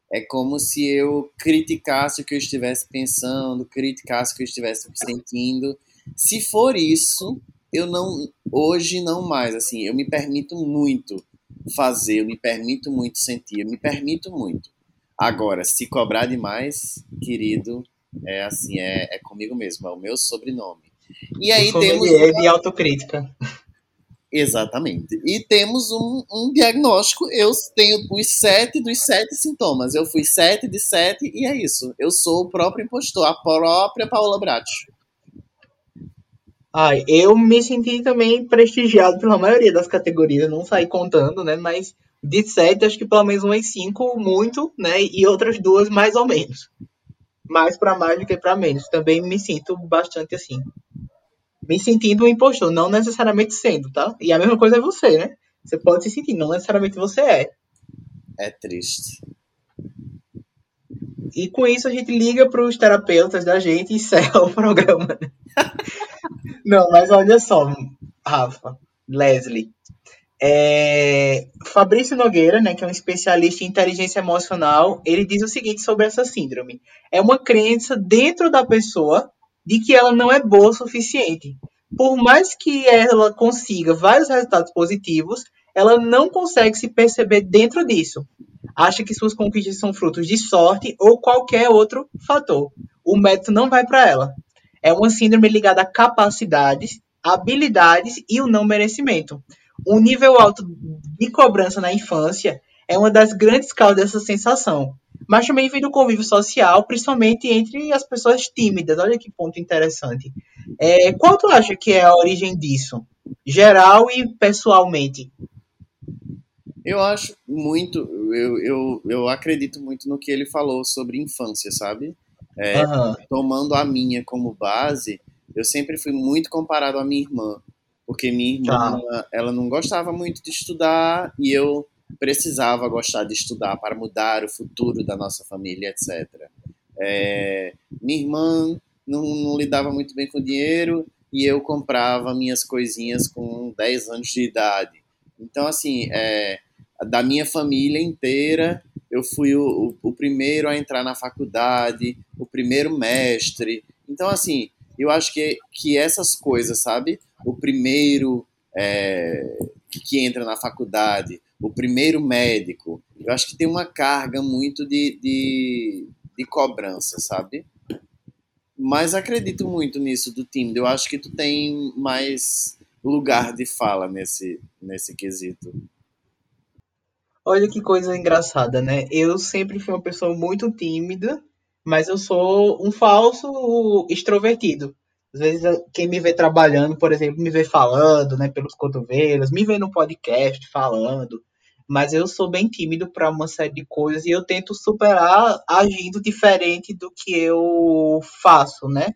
é como se eu criticasse o que eu estivesse pensando, criticasse o que eu estivesse sentindo. Se for isso, eu não hoje não mais, assim, eu me permito muito fazer, eu me permito muito sentir, eu me permito muito. Agora, se cobrar demais, querido, é assim, é, é comigo mesmo, é o meu sobrenome. E aí o temos de autocrítica. Exatamente. E temos um, um, diagnóstico. Eu tenho os sete dos sete sintomas. Eu fui sete de sete e é isso. Eu sou o próprio impostor, a própria Paola Bratti. Ai, eu me senti também prestigiado pela maioria das categorias. Não saí contando, né? Mas de sete, acho que pelo menos umas cinco, muito, né? E outras duas, mais ou menos. Mais para mais do que para menos. Também me sinto bastante assim me sentindo um impostor, não necessariamente sendo, tá? E a mesma coisa é você, né? Você pode se sentir, não necessariamente você é. É triste. E com isso a gente liga para os terapeutas da gente e <laughs> encerra o programa. <laughs> não, mas olha só, Rafa, Leslie. É... Fabrício Nogueira, né, que é um especialista em inteligência emocional, ele diz o seguinte sobre essa síndrome. É uma crença dentro da pessoa de que ela não é boa o suficiente. Por mais que ela consiga vários resultados positivos, ela não consegue se perceber dentro disso. Acha que suas conquistas são frutos de sorte ou qualquer outro fator. O mérito não vai para ela. É uma síndrome ligada a capacidades, habilidades e o não merecimento. Um nível alto de cobrança na infância é uma das grandes causas dessa sensação mas também vem do convívio social, principalmente entre as pessoas tímidas. Olha que ponto interessante. É, qual tu acha que é a origem disso? Geral e pessoalmente? Eu acho muito, eu, eu, eu acredito muito no que ele falou sobre infância, sabe? É, uhum. Tomando a minha como base, eu sempre fui muito comparado à minha irmã, porque minha irmã, tá. ela não gostava muito de estudar e eu precisava gostar de estudar para mudar o futuro da nossa família, etc. É, minha irmã não, não, lidava muito bem com dinheiro e eu comprava minhas coisinhas com 10 anos de idade. Então, assim, é, da minha família inteira, eu fui o, o, o, primeiro a entrar na faculdade, o primeiro mestre. Então, assim, eu acho que, que essas coisas, sabe? O primeiro é, que entra na faculdade, o primeiro médico. Eu acho que tem uma carga muito de, de, de cobrança, sabe? Mas acredito muito nisso do time. Eu acho que tu tem mais lugar de fala nesse, nesse quesito? Olha que coisa engraçada, né? Eu sempre fui uma pessoa muito tímida, mas eu sou um falso extrovertido. Às vezes, quem me vê trabalhando, por exemplo, me vê falando, né, pelos cotovelos, me vê no podcast falando, mas eu sou bem tímido para uma série de coisas e eu tento superar agindo diferente do que eu faço, né?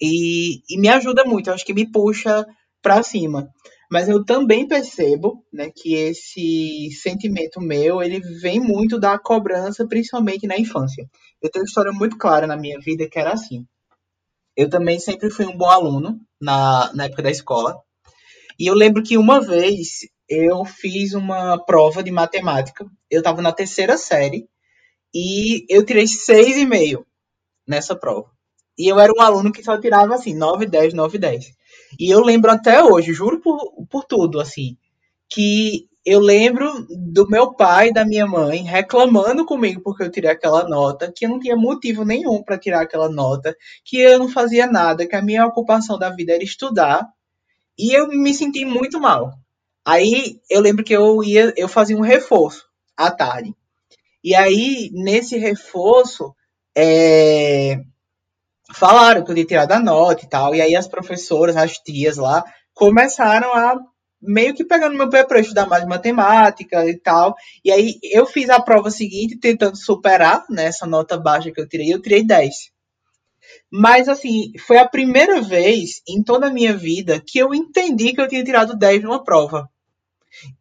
E, e me ajuda muito, eu acho que me puxa para cima. Mas eu também percebo, né, que esse sentimento meu, ele vem muito da cobrança, principalmente na infância. Eu tenho uma história muito clara na minha vida que era assim. Eu também sempre fui um bom aluno na, na época da escola. E eu lembro que uma vez eu fiz uma prova de matemática. Eu estava na terceira série e eu tirei seis e meio nessa prova. E eu era um aluno que só tirava assim, 9, 10, 9, 10. E eu lembro até hoje, juro por, por tudo, assim, que eu lembro do meu pai e da minha mãe reclamando comigo porque eu tirei aquela nota, que eu não tinha motivo nenhum para tirar aquela nota, que eu não fazia nada, que a minha ocupação da vida era estudar, e eu me senti muito mal. Aí eu lembro que eu ia, eu fazia um reforço à tarde. E aí, nesse reforço, é, falaram que eu tinha tirado a nota e tal. E aí as professoras, as tias lá, começaram a meio que pegando meu pé para estudar mais matemática e tal. E aí eu fiz a prova seguinte tentando superar né, essa nota baixa que eu tirei. Eu tirei 10. Mas assim, foi a primeira vez em toda a minha vida que eu entendi que eu tinha tirado 10 numa prova.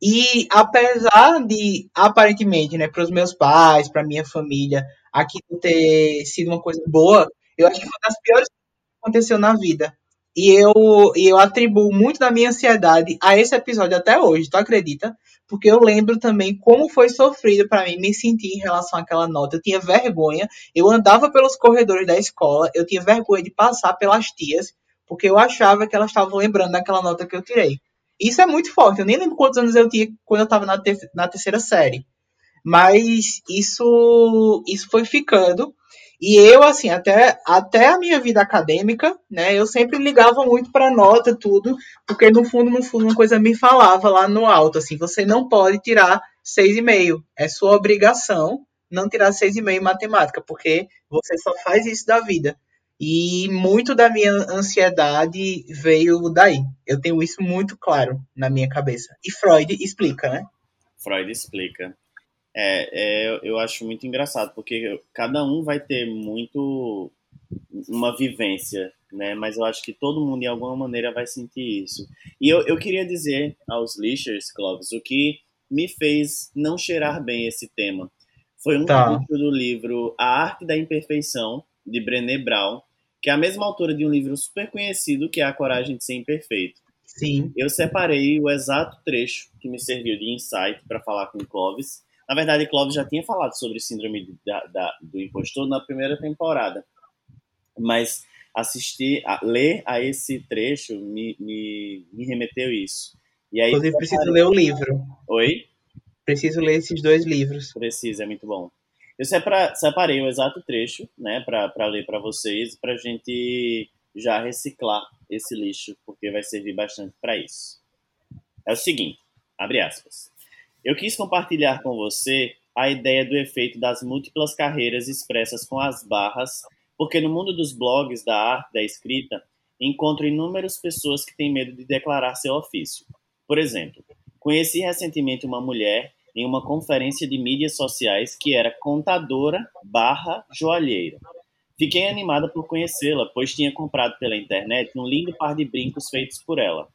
E apesar de, aparentemente, né, para os meus pais, para minha família, aquilo ter sido uma coisa boa, eu acho que foi uma das piores coisas que aconteceu na vida. E eu, eu atribuo muito da minha ansiedade a esse episódio até hoje, tu acredita? Porque eu lembro também como foi sofrido para mim me sentir em relação àquela nota. Eu tinha vergonha, eu andava pelos corredores da escola, eu tinha vergonha de passar pelas tias, porque eu achava que elas estavam lembrando daquela nota que eu tirei. Isso é muito forte, eu nem lembro quantos anos eu tinha quando eu estava na, te na terceira série. Mas isso, isso foi ficando. E eu, assim, até, até a minha vida acadêmica, né, eu sempre ligava muito para nota, tudo, porque no fundo, no fundo, uma coisa me falava lá no alto, assim, você não pode tirar 6,5. É sua obrigação não tirar 6,5 em matemática, porque você só faz isso da vida. E muito da minha ansiedade veio daí. Eu tenho isso muito claro na minha cabeça. E Freud explica, né? Freud explica. É, é, eu acho muito engraçado, porque cada um vai ter muito uma vivência, né? Mas eu acho que todo mundo, de alguma maneira, vai sentir isso. E eu, eu queria dizer aos lixers, Clóvis, o que me fez não cheirar bem esse tema. Foi um tá. do livro A Arte da Imperfeição, de Brené Brown, que é a mesma autora de um livro super conhecido, que é A Coragem de Ser Imperfeito. Sim. Eu separei o exato trecho que me serviu de insight para falar com o Clóvis na verdade, Clóvis já tinha falado sobre síndrome da, da, do impostor na primeira temporada. Mas assistir, a, ler a esse trecho me, me, me remeteu isso. E aí, Inclusive, preciso ler o livro. Oi? Preciso ler esses dois livros. Precisa, é muito bom. Eu separei o exato trecho, né, para ler para vocês, para a gente já reciclar esse lixo, porque vai servir bastante para isso. É o seguinte, abre aspas. Eu quis compartilhar com você a ideia do efeito das múltiplas carreiras expressas com as barras, porque no mundo dos blogs, da arte, da escrita, encontro inúmeras pessoas que têm medo de declarar seu ofício. Por exemplo, conheci recentemente uma mulher em uma conferência de mídias sociais que era contadora barra joalheira. Fiquei animada por conhecê-la, pois tinha comprado pela internet um lindo par de brincos feitos por ela.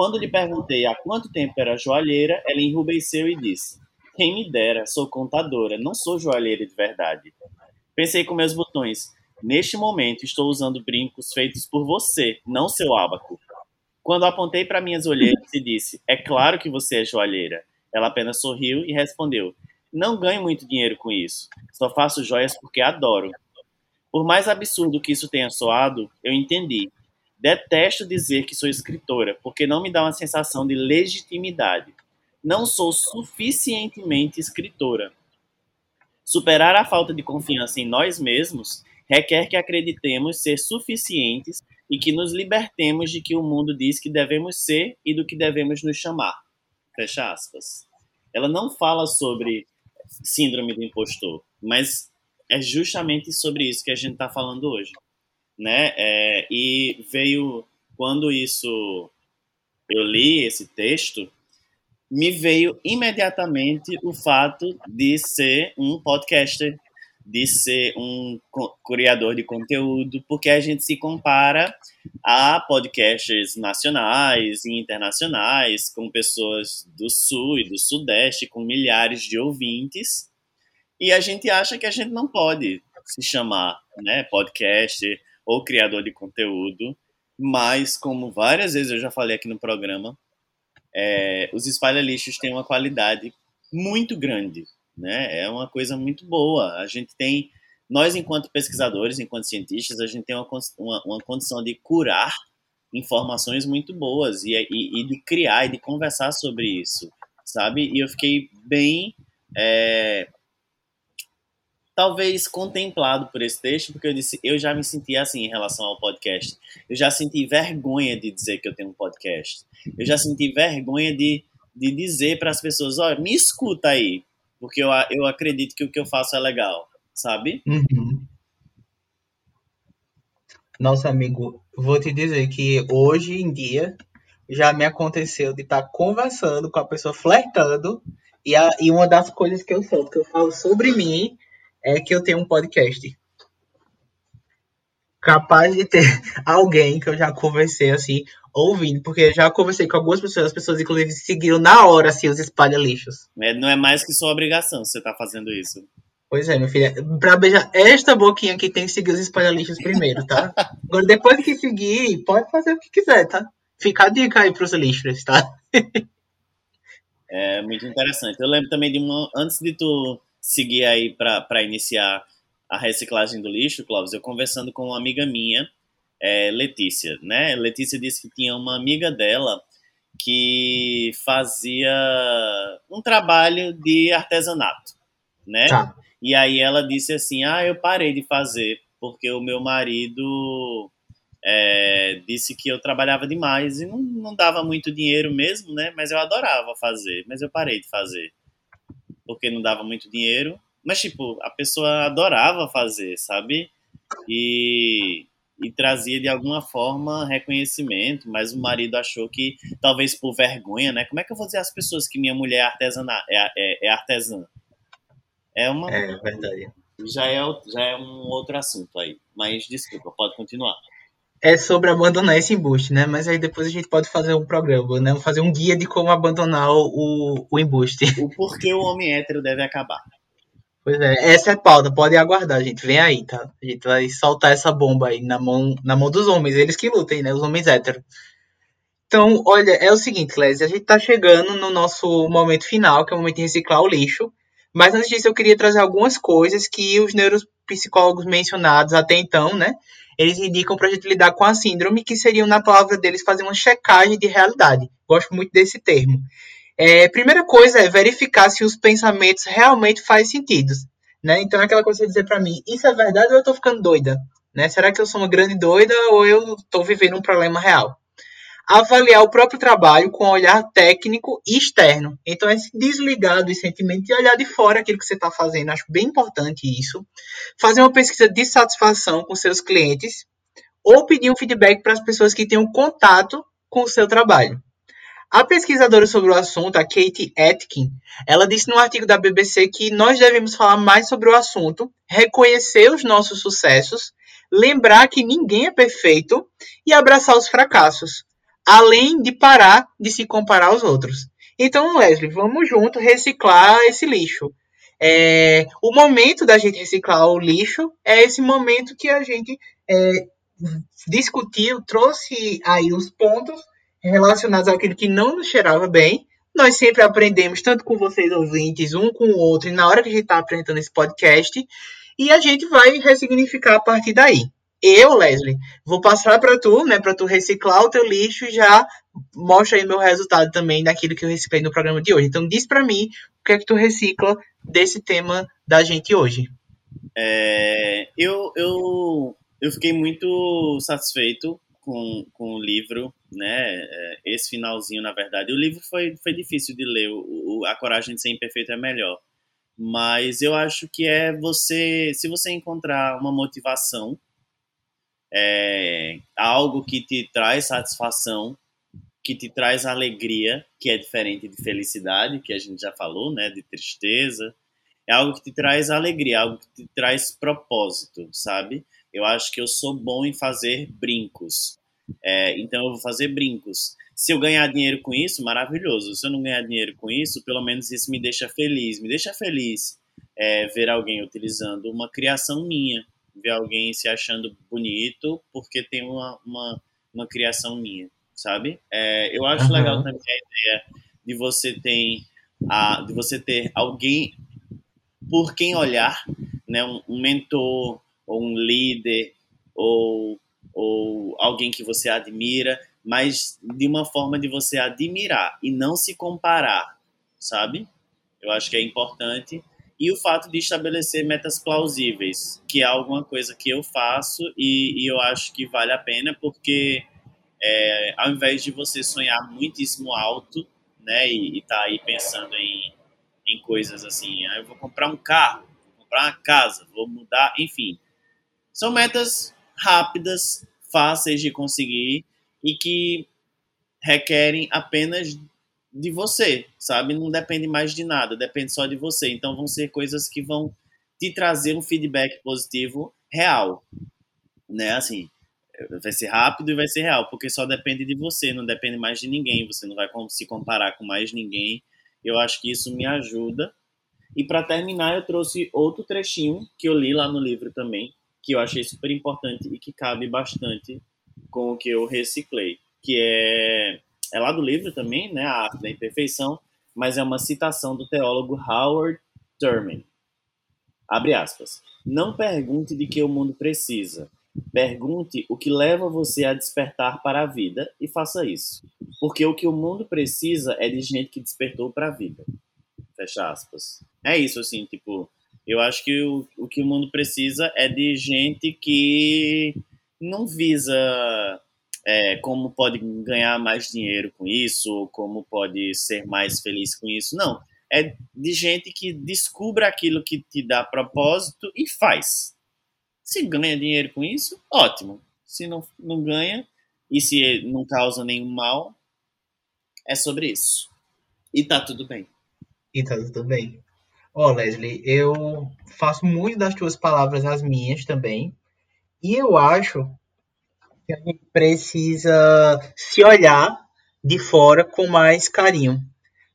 Quando lhe perguntei há quanto tempo era joalheira, ela enrubesceu e disse: Quem me dera, sou contadora, não sou joalheira de verdade. Pensei com meus botões: Neste momento estou usando brincos feitos por você, não seu ábaco. Quando apontei para minhas olheiras e disse: É claro que você é joalheira. Ela apenas sorriu e respondeu: Não ganho muito dinheiro com isso. Só faço joias porque adoro. Por mais absurdo que isso tenha soado, eu entendi. Detesto dizer que sou escritora, porque não me dá uma sensação de legitimidade. Não sou suficientemente escritora. Superar a falta de confiança em nós mesmos requer que acreditemos ser suficientes e que nos libertemos de que o mundo diz que devemos ser e do que devemos nos chamar. Fecha aspas. Ela não fala sobre síndrome do impostor, mas é justamente sobre isso que a gente está falando hoje, né? É, e veio quando isso eu li esse texto, me veio imediatamente o fato de ser um podcaster, de ser um criador de conteúdo, porque a gente se compara a podcasters nacionais e internacionais, com pessoas do Sul e do Sudeste, com milhares de ouvintes, e a gente acha que a gente não pode se chamar né, podcaster ou criador de conteúdo, mas como várias vezes eu já falei aqui no programa, é, os espalha-lixos têm uma qualidade muito grande, né? É uma coisa muito boa. A gente tem, nós enquanto pesquisadores, enquanto cientistas, a gente tem uma, uma, uma condição de curar informações muito boas e, e, e, de criar e de conversar sobre isso, sabe? E eu fiquei bem é, talvez contemplado por esse texto, porque eu disse, eu já me senti assim em relação ao podcast. Eu já senti vergonha de dizer que eu tenho um podcast. Eu já senti vergonha de, de dizer para as pessoas, olha, me escuta aí, porque eu, eu acredito que o que eu faço é legal, sabe? Uhum. Nossa, amigo, vou te dizer que hoje em dia já me aconteceu de estar conversando com a pessoa, flertando, e, a, e uma das coisas que eu sou, que eu falo sobre mim, é que eu tenho um podcast. Capaz de ter <laughs> alguém que eu já conversei assim, ouvindo, porque já conversei com algumas pessoas, as pessoas inclusive seguiram na hora assim os espalha-lixos. É, não é mais que sua obrigação você tá fazendo isso. Pois é, meu filho. Pra beijar esta boquinha aqui tem que seguir os espalha-lixos primeiro, tá? <laughs> Agora, depois que seguir, pode fazer o que quiser, tá? Fica a dica aí pros lixos, tá? <laughs> é muito interessante. Eu lembro também de uma. Antes de tu seguir aí para iniciar a reciclagem do lixo, Clóvis, eu conversando com uma amiga minha, é, Letícia, né? Letícia disse que tinha uma amiga dela que fazia um trabalho de artesanato, né? Tá. E aí ela disse assim, ah, eu parei de fazer porque o meu marido é, disse que eu trabalhava demais e não, não dava muito dinheiro mesmo, né? Mas eu adorava fazer, mas eu parei de fazer porque não dava muito dinheiro. Mas, tipo, a pessoa adorava fazer, sabe? E, e trazia de alguma forma reconhecimento, mas o marido achou que, talvez por vergonha, né? Como é que eu vou dizer às pessoas que minha mulher é, artesana, é, é, é artesã? É uma. É verdade. Já é, já é um outro assunto aí. Mas desculpa, pode continuar é sobre abandonar esse embuste, né? Mas aí depois a gente pode fazer um programa, né? Fazer um guia de como abandonar o, o embuste. O porquê o homem hétero deve acabar. Pois é, essa é a pauta, podem aguardar, gente. Vem aí, tá? A gente vai soltar essa bomba aí na mão, na mão dos homens, eles que lutem, né? Os homens héteros. Então, olha, é o seguinte, Clésia, a gente tá chegando no nosso momento final, que é o momento de reciclar o lixo. Mas antes disso, eu queria trazer algumas coisas que os neuropsicólogos mencionados até então, né? Eles indicam para a gente lidar com a síndrome, que seriam, na palavra deles, fazer uma checagem de realidade. Gosto muito desse termo. É, primeira coisa é verificar se os pensamentos realmente fazem sentido. Né? Então, é aquela coisa de dizer para mim, isso é verdade ou eu estou ficando doida? Né? Será que eu sou uma grande doida ou eu estou vivendo um problema real? Avaliar o próprio trabalho com um olhar técnico e externo. Então, é se desligar dos sentimentos e olhar de fora aquilo que você está fazendo. Acho bem importante isso. Fazer uma pesquisa de satisfação com seus clientes ou pedir um feedback para as pessoas que tenham contato com o seu trabalho. A pesquisadora sobre o assunto, a Kate Atkin, ela disse no artigo da BBC que nós devemos falar mais sobre o assunto, reconhecer os nossos sucessos, lembrar que ninguém é perfeito e abraçar os fracassos além de parar de se comparar aos outros. Então, Leslie, vamos junto reciclar esse lixo. É, o momento da gente reciclar o lixo é esse momento que a gente é, discutiu, trouxe aí os pontos relacionados àquilo que não nos cheirava bem. Nós sempre aprendemos, tanto com vocês ouvintes, um com o outro, e na hora que a gente está apresentando esse podcast, e a gente vai ressignificar a partir daí eu, Leslie, vou passar para tu, né, para tu reciclar o teu lixo e já mostra aí meu resultado também daquilo que eu reciclei no programa de hoje. Então diz para mim o que é que tu recicla desse tema da gente hoje. É, eu, eu, eu fiquei muito satisfeito com, com o livro, né? É, esse finalzinho, na verdade. O livro foi, foi difícil de ler. O, a Coragem de Ser Imperfeito é melhor. Mas eu acho que é você. Se você encontrar uma motivação, é, algo que te traz satisfação, que te traz alegria, que é diferente de felicidade, que a gente já falou, né? De tristeza. É algo que te traz alegria, algo que te traz propósito, sabe? Eu acho que eu sou bom em fazer brincos. É, então eu vou fazer brincos. Se eu ganhar dinheiro com isso, maravilhoso. Se eu não ganhar dinheiro com isso, pelo menos isso me deixa feliz. Me deixa feliz é, ver alguém utilizando uma criação minha, ver alguém se achando bonito porque tem uma, uma, uma criação minha, sabe? É, eu acho uhum. legal também a ideia de você ter a, de você ter alguém por quem olhar, né? um, um mentor ou um líder, ou, ou alguém que você admira, mas de uma forma de você admirar e não se comparar, sabe? Eu acho que é importante. E o fato de estabelecer metas plausíveis, que é alguma coisa que eu faço e, e eu acho que vale a pena, porque é, ao invés de você sonhar muitíssimo alto, né, e, e tá aí pensando em, em coisas assim, ah, eu vou comprar um carro, vou comprar uma casa, vou mudar, enfim, são metas rápidas, fáceis de conseguir e que requerem apenas de você, sabe? Não depende mais de nada, depende só de você. Então vão ser coisas que vão te trazer um feedback positivo real, né? Assim, vai ser rápido e vai ser real, porque só depende de você, não depende mais de ninguém. Você não vai se comparar com mais ninguém. Eu acho que isso me ajuda. E para terminar, eu trouxe outro trechinho que eu li lá no livro também, que eu achei super importante e que cabe bastante com o que eu reciclei, que é, é lá do livro também, né, A Arte da Imperfeição, mas é uma citação do teólogo Howard Thurman. Abre aspas. Não pergunte de que o mundo precisa. Pergunte o que leva você a despertar para a vida e faça isso. Porque o que o mundo precisa é de gente que despertou para a vida. Fecha aspas. É isso, assim, tipo, eu acho que o, o que o mundo precisa é de gente que não visa é, como pode ganhar mais dinheiro com isso, como pode ser mais feliz com isso. Não. É de gente que descubra aquilo que te dá propósito e faz. Se ganha dinheiro com isso, ótimo. Se não, não ganha e se não causa nenhum mal, é sobre isso. E tá tudo bem. E tá tudo bem. Ó, oh, Leslie, eu faço muito das tuas palavras as minhas também. E eu acho que a gente precisa se olhar de fora com mais carinho.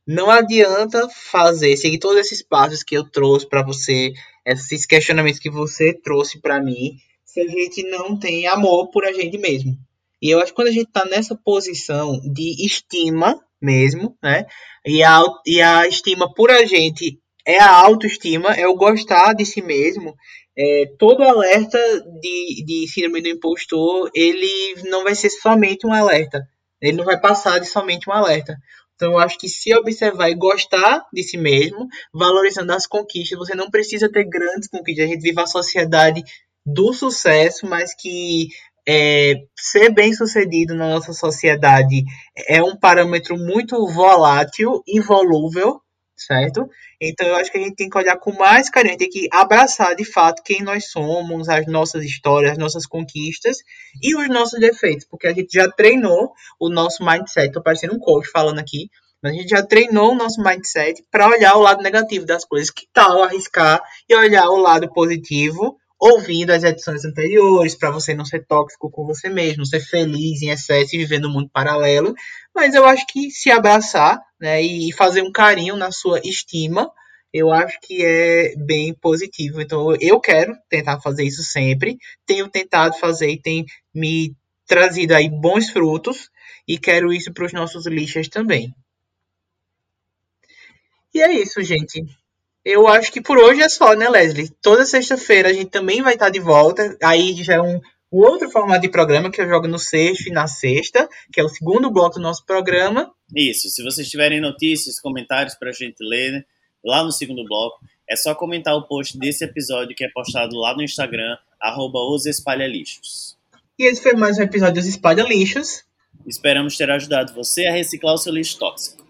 Não adianta fazer, seguir todos esses passos que eu trouxe para você, esses questionamentos que você trouxe para mim, se a gente não tem amor por a gente mesmo. E eu acho que quando a gente está nessa posição de estima mesmo, né? E a, e a estima por a gente é a autoestima, é o gostar de si mesmo. É, todo alerta de, de síndrome do impostor, ele não vai ser somente um alerta. Ele não vai passar de somente um alerta. Então, eu acho que se observar e gostar de si mesmo, valorizando as conquistas, você não precisa ter grandes conquistas. A gente vive a sociedade do sucesso, mas que é, ser bem sucedido na nossa sociedade é um parâmetro muito volátil, involúvel, certo? Então eu acho que a gente tem que olhar com mais carinho, tem que abraçar de fato quem nós somos, as nossas histórias, as nossas conquistas e os nossos defeitos, porque a gente já treinou o nosso mindset. Tô parecendo um coach falando aqui, mas a gente já treinou o nosso mindset para olhar o lado negativo das coisas. Que tal arriscar e olhar o lado positivo ouvindo as edições anteriores, para você não ser tóxico com você mesmo, ser feliz em excesso e viver no mundo paralelo. Mas eu acho que se abraçar né, e fazer um carinho na sua estima, eu acho que é bem positivo. Então eu quero tentar fazer isso sempre. Tenho tentado fazer e tem me trazido aí bons frutos e quero isso para os nossos lixas também. E é isso, gente. Eu acho que por hoje é só, né, Leslie? Toda sexta-feira a gente também vai estar de volta. Aí já é um, um outro formato de programa que eu jogo no sexto e na sexta, que é o segundo bloco do nosso programa. Isso. Se vocês tiverem notícias, comentários para a gente ler né, lá no segundo bloco, é só comentar o post desse episódio que é postado lá no Instagram, arroba os espalhalixos. E esse foi mais um episódio dos Espalha Lixos. Esperamos ter ajudado você a reciclar o seu lixo tóxico.